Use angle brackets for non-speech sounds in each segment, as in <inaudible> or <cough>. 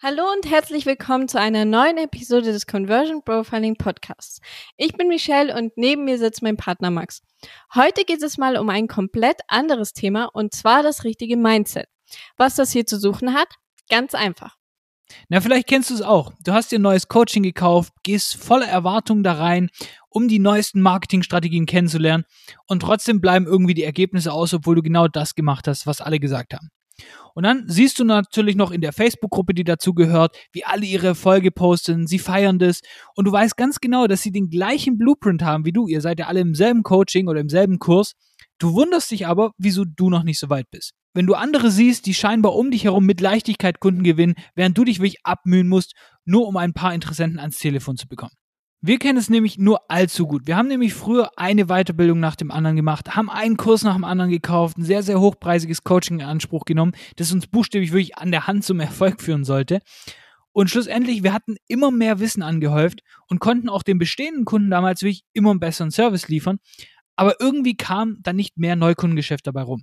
Hallo und herzlich willkommen zu einer neuen Episode des Conversion Profiling Podcasts. Ich bin Michelle und neben mir sitzt mein Partner Max. Heute geht es mal um ein komplett anderes Thema und zwar das richtige Mindset. Was das hier zu suchen hat? Ganz einfach. Na, vielleicht kennst du es auch. Du hast dir ein neues Coaching gekauft, gehst voller Erwartung da rein, um die neuesten Marketingstrategien kennenzulernen und trotzdem bleiben irgendwie die Ergebnisse aus, obwohl du genau das gemacht hast, was alle gesagt haben. Und dann siehst du natürlich noch in der Facebook-Gruppe, die dazu gehört, wie alle ihre Erfolge posten, sie feiern das und du weißt ganz genau, dass sie den gleichen Blueprint haben wie du. Ihr seid ja alle im selben Coaching oder im selben Kurs. Du wunderst dich aber, wieso du noch nicht so weit bist. Wenn du andere siehst, die scheinbar um dich herum mit Leichtigkeit Kunden gewinnen, während du dich wirklich abmühen musst, nur um ein paar Interessenten ans Telefon zu bekommen. Wir kennen es nämlich nur allzu gut. Wir haben nämlich früher eine Weiterbildung nach dem anderen gemacht, haben einen Kurs nach dem anderen gekauft, ein sehr, sehr hochpreisiges Coaching in Anspruch genommen, das uns buchstäblich wirklich an der Hand zum Erfolg <laughs> führen sollte. Und schlussendlich, wir hatten immer mehr Wissen angehäuft und konnten auch den bestehenden Kunden damals wirklich immer einen besseren Service liefern. Aber irgendwie kam dann nicht mehr Neukundengeschäft dabei rum.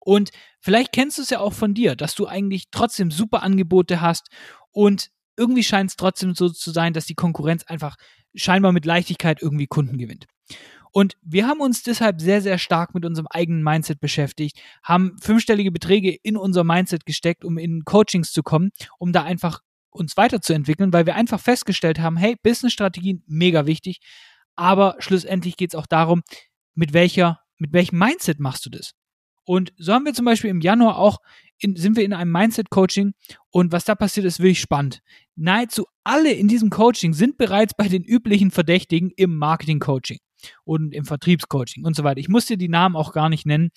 Und vielleicht kennst du es ja auch von dir, dass du eigentlich trotzdem super Angebote hast und irgendwie scheint es trotzdem so zu sein, dass die Konkurrenz einfach scheinbar mit Leichtigkeit irgendwie Kunden gewinnt. Und wir haben uns deshalb sehr, sehr stark mit unserem eigenen Mindset beschäftigt, haben fünfstellige Beträge in unser Mindset gesteckt, um in Coachings zu kommen, um da einfach uns weiterzuentwickeln, weil wir einfach festgestellt haben, hey, Business-Strategien, mega wichtig, aber schlussendlich geht es auch darum, mit welcher, mit welchem Mindset machst du das? Und so haben wir zum Beispiel im Januar auch in, sind wir in einem Mindset-Coaching und was da passiert, ist wirklich spannend. Nahezu alle in diesem Coaching sind bereits bei den üblichen Verdächtigen im Marketing-Coaching und im Vertriebscoaching und so weiter. Ich muss dir die Namen auch gar nicht nennen.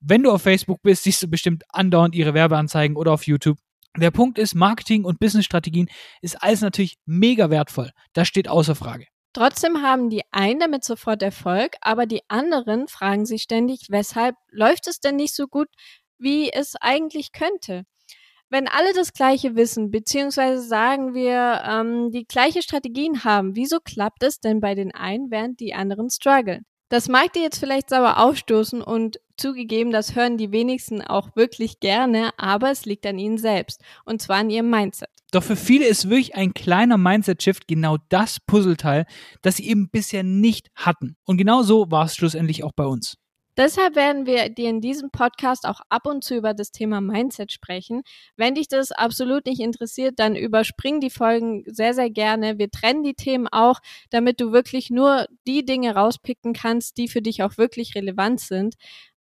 Wenn du auf Facebook bist, siehst du bestimmt andauernd ihre Werbeanzeigen oder auf YouTube. Der Punkt ist, Marketing und Business-Strategien ist alles natürlich mega wertvoll. Das steht außer Frage. Trotzdem haben die einen damit sofort Erfolg, aber die anderen fragen sich ständig, weshalb läuft es denn nicht so gut, wie es eigentlich könnte. Wenn alle das gleiche wissen, beziehungsweise sagen wir, ähm, die gleiche Strategien haben, wieso klappt es denn bei den einen, während die anderen strugglen? Das mag dir jetzt vielleicht sauer aufstoßen und zugegeben, das hören die wenigsten auch wirklich gerne, aber es liegt an ihnen selbst und zwar an ihrem Mindset. Doch für viele ist wirklich ein kleiner Mindset-Shift genau das Puzzleteil, das sie eben bisher nicht hatten. Und genau so war es schlussendlich auch bei uns. Deshalb werden wir dir in diesem Podcast auch ab und zu über das Thema Mindset sprechen. Wenn dich das absolut nicht interessiert, dann überspring die Folgen sehr, sehr gerne. Wir trennen die Themen auch, damit du wirklich nur die Dinge rauspicken kannst, die für dich auch wirklich relevant sind.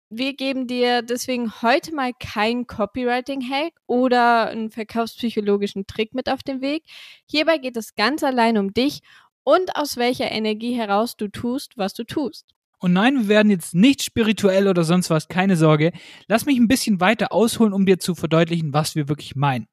Wir geben dir deswegen heute mal keinen Copywriting-Hack oder einen verkaufspsychologischen Trick mit auf den Weg. Hierbei geht es ganz allein um dich und aus welcher Energie heraus du tust, was du tust. Und nein, wir werden jetzt nicht spirituell oder sonst was, keine Sorge. Lass mich ein bisschen weiter ausholen, um dir zu verdeutlichen, was wir wirklich meinen.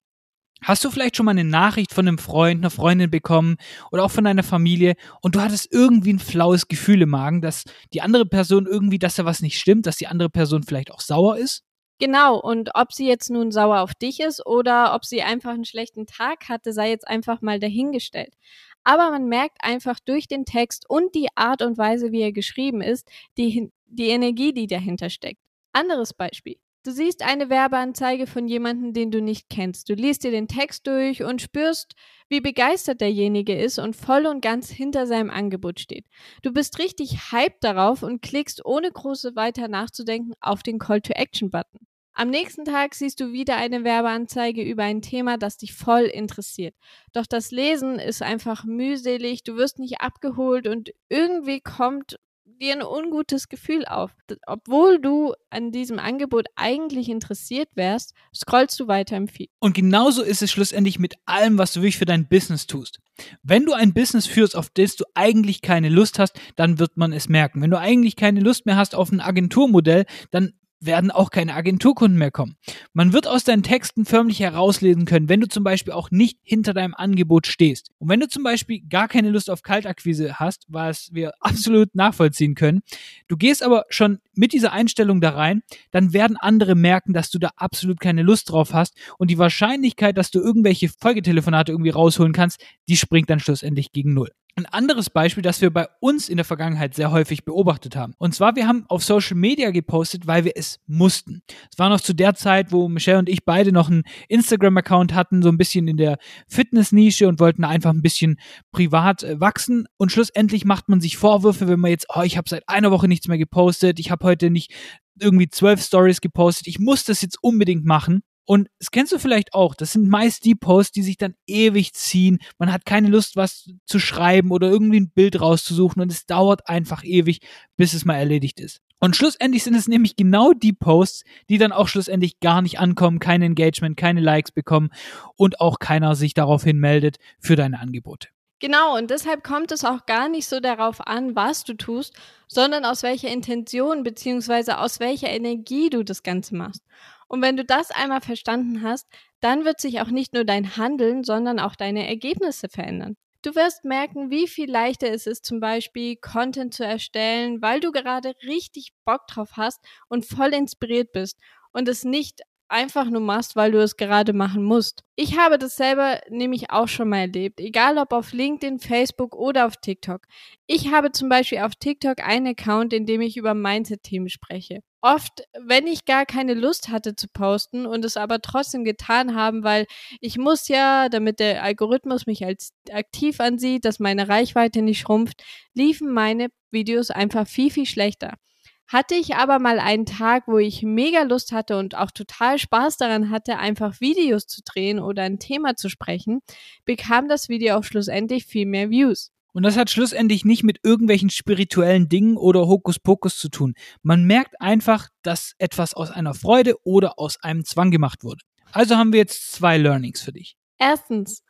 Hast du vielleicht schon mal eine Nachricht von einem Freund, einer Freundin bekommen oder auch von deiner Familie und du hattest irgendwie ein flaues Gefühl im Magen, dass die andere Person irgendwie, dass da was nicht stimmt, dass die andere Person vielleicht auch sauer ist? Genau, und ob sie jetzt nun sauer auf dich ist oder ob sie einfach einen schlechten Tag hatte, sei jetzt einfach mal dahingestellt aber man merkt einfach durch den Text und die Art und Weise, wie er geschrieben ist, die, die Energie, die dahinter steckt. Anderes Beispiel. Du siehst eine Werbeanzeige von jemandem, den du nicht kennst. Du liest dir den Text durch und spürst, wie begeistert derjenige ist und voll und ganz hinter seinem Angebot steht. Du bist richtig hyped darauf und klickst ohne große weiter nachzudenken auf den Call to Action Button. Am nächsten Tag siehst du wieder eine Werbeanzeige über ein Thema, das dich voll interessiert. Doch das Lesen ist einfach mühselig, du wirst nicht abgeholt und irgendwie kommt dir ein ungutes Gefühl auf. Obwohl du an diesem Angebot eigentlich interessiert wärst, scrollst du weiter im Feed. Und genauso ist es schlussendlich mit allem, was du wirklich für dein Business tust. Wenn du ein Business führst, auf das du eigentlich keine Lust hast, dann wird man es merken. Wenn du eigentlich keine Lust mehr hast auf ein Agenturmodell, dann werden auch keine Agenturkunden mehr kommen. Man wird aus deinen Texten förmlich herauslesen können, wenn du zum Beispiel auch nicht hinter deinem Angebot stehst. Und wenn du zum Beispiel gar keine Lust auf Kaltakquise hast, was wir <laughs> absolut nachvollziehen können, du gehst aber schon mit dieser Einstellung da rein, dann werden andere merken, dass du da absolut keine Lust drauf hast und die Wahrscheinlichkeit, dass du irgendwelche Folgetelefonate irgendwie rausholen kannst, die springt dann schlussendlich gegen Null. Ein anderes Beispiel, das wir bei uns in der Vergangenheit sehr häufig beobachtet haben. Und zwar, wir haben auf Social Media gepostet, weil wir es mussten. Es war noch zu der Zeit, wo Michelle und ich beide noch einen Instagram-Account hatten, so ein bisschen in der Fitness-Nische und wollten einfach ein bisschen privat äh, wachsen. Und schlussendlich macht man sich Vorwürfe, wenn man jetzt, oh, ich habe seit einer Woche nichts mehr gepostet, ich habe heute nicht irgendwie zwölf Stories gepostet, ich muss das jetzt unbedingt machen. Und das kennst du vielleicht auch. Das sind meist die Posts, die sich dann ewig ziehen. Man hat keine Lust, was zu schreiben oder irgendwie ein Bild rauszusuchen und es dauert einfach ewig, bis es mal erledigt ist. Und schlussendlich sind es nämlich genau die Posts, die dann auch schlussendlich gar nicht ankommen, kein Engagement, keine Likes bekommen und auch keiner sich daraufhin meldet für deine Angebote. Genau, und deshalb kommt es auch gar nicht so darauf an, was du tust, sondern aus welcher Intention bzw. aus welcher Energie du das Ganze machst. Und wenn du das einmal verstanden hast, dann wird sich auch nicht nur dein Handeln, sondern auch deine Ergebnisse verändern. Du wirst merken, wie viel leichter es ist, zum Beispiel Content zu erstellen, weil du gerade richtig Bock drauf hast und voll inspiriert bist und es nicht einfach nur machst, weil du es gerade machen musst. Ich habe das selber nämlich auch schon mal erlebt, egal ob auf LinkedIn, Facebook oder auf TikTok. Ich habe zum Beispiel auf TikTok einen Account, in dem ich über Mindset-Themen spreche oft, wenn ich gar keine Lust hatte zu posten und es aber trotzdem getan haben, weil ich muss ja, damit der Algorithmus mich als aktiv ansieht, dass meine Reichweite nicht schrumpft, liefen meine Videos einfach viel, viel schlechter. Hatte ich aber mal einen Tag, wo ich mega Lust hatte und auch total Spaß daran hatte, einfach Videos zu drehen oder ein Thema zu sprechen, bekam das Video auch schlussendlich viel mehr Views. Und das hat schlussendlich nicht mit irgendwelchen spirituellen Dingen oder Hokuspokus zu tun. Man merkt einfach, dass etwas aus einer Freude oder aus einem Zwang gemacht wurde. Also haben wir jetzt zwei Learnings für dich. Erstens,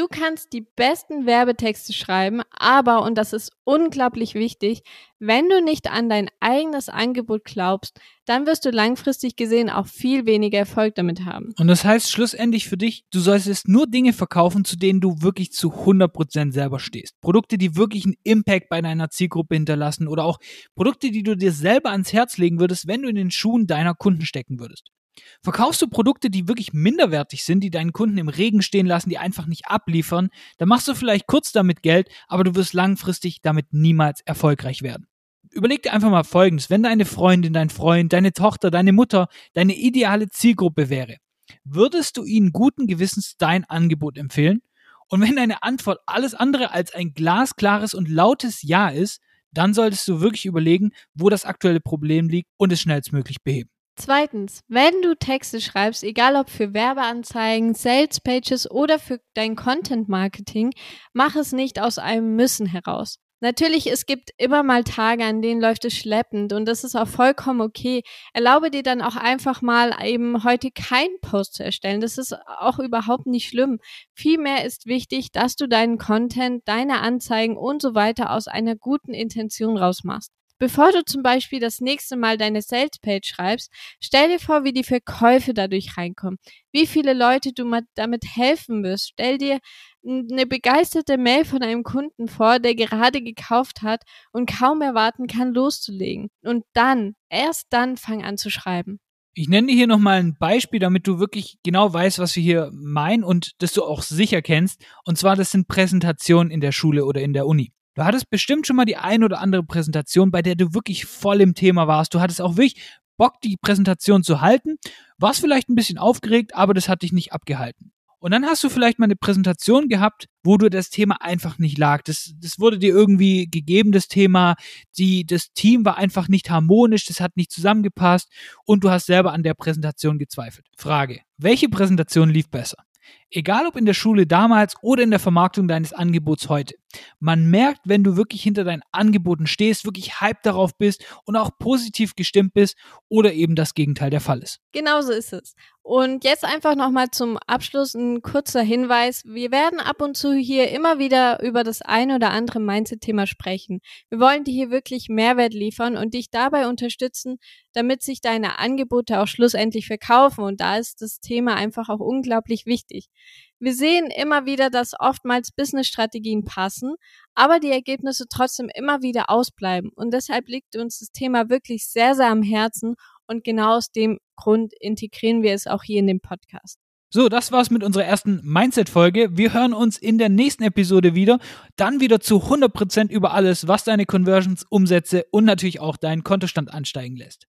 Du kannst die besten Werbetexte schreiben, aber, und das ist unglaublich wichtig, wenn du nicht an dein eigenes Angebot glaubst, dann wirst du langfristig gesehen auch viel weniger Erfolg damit haben. Und das heißt schlussendlich für dich, du solltest nur Dinge verkaufen, zu denen du wirklich zu 100% selber stehst. Produkte, die wirklich einen Impact bei deiner Zielgruppe hinterlassen oder auch Produkte, die du dir selber ans Herz legen würdest, wenn du in den Schuhen deiner Kunden stecken würdest. Verkaufst du Produkte, die wirklich minderwertig sind, die deinen Kunden im Regen stehen lassen, die einfach nicht abliefern, dann machst du vielleicht kurz damit Geld, aber du wirst langfristig damit niemals erfolgreich werden. Überleg dir einfach mal Folgendes, wenn deine Freundin, dein Freund, deine Tochter, deine Mutter deine ideale Zielgruppe wäre, würdest du ihnen guten Gewissens dein Angebot empfehlen? Und wenn deine Antwort alles andere als ein glasklares und lautes Ja ist, dann solltest du wirklich überlegen, wo das aktuelle Problem liegt und es schnellstmöglich beheben. Zweitens, wenn du Texte schreibst, egal ob für Werbeanzeigen, Sales Pages oder für dein Content Marketing, mach es nicht aus einem Müssen heraus. Natürlich, es gibt immer mal Tage, an denen läuft es schleppend und das ist auch vollkommen okay. Erlaube dir dann auch einfach mal eben heute keinen Post zu erstellen. Das ist auch überhaupt nicht schlimm. Vielmehr ist wichtig, dass du deinen Content, deine Anzeigen und so weiter aus einer guten Intention rausmachst. Bevor du zum Beispiel das nächste Mal deine Salespage schreibst, stell dir vor, wie die Verkäufe dadurch reinkommen, wie viele Leute du damit helfen wirst. Stell dir eine begeisterte Mail von einem Kunden vor, der gerade gekauft hat und kaum erwarten kann, loszulegen. Und dann, erst dann fang an zu schreiben. Ich nenne dir hier nochmal ein Beispiel, damit du wirklich genau weißt, was wir hier meinen und dass du auch sicher kennst. Und zwar, das sind Präsentationen in der Schule oder in der Uni. Du hattest bestimmt schon mal die ein oder andere Präsentation, bei der du wirklich voll im Thema warst. Du hattest auch wirklich Bock, die Präsentation zu halten, warst vielleicht ein bisschen aufgeregt, aber das hat dich nicht abgehalten. Und dann hast du vielleicht mal eine Präsentation gehabt, wo du das Thema einfach nicht lag. Das, das wurde dir irgendwie gegeben, das Thema. Die, das Team war einfach nicht harmonisch, das hat nicht zusammengepasst und du hast selber an der Präsentation gezweifelt. Frage, welche Präsentation lief besser? Egal ob in der Schule damals oder in der Vermarktung deines Angebots heute. Man merkt, wenn du wirklich hinter deinen Angeboten stehst, wirklich hype darauf bist und auch positiv gestimmt bist oder eben das Gegenteil der Fall ist. Genauso ist es. Und jetzt einfach nochmal zum Abschluss ein kurzer Hinweis. Wir werden ab und zu hier immer wieder über das ein oder andere Mindset-Thema sprechen. Wir wollen dir hier wirklich Mehrwert liefern und dich dabei unterstützen, damit sich deine Angebote auch schlussendlich verkaufen. Und da ist das Thema einfach auch unglaublich wichtig. Wir sehen immer wieder, dass oftmals Business-Strategien passen, aber die Ergebnisse trotzdem immer wieder ausbleiben. Und deshalb liegt uns das Thema wirklich sehr, sehr am Herzen und genau aus dem Grund integrieren wir es auch hier in dem Podcast. So, das war's mit unserer ersten Mindset-Folge. Wir hören uns in der nächsten Episode wieder. Dann wieder zu 100% über alles, was deine Conversions, Umsätze und natürlich auch deinen Kontostand ansteigen lässt.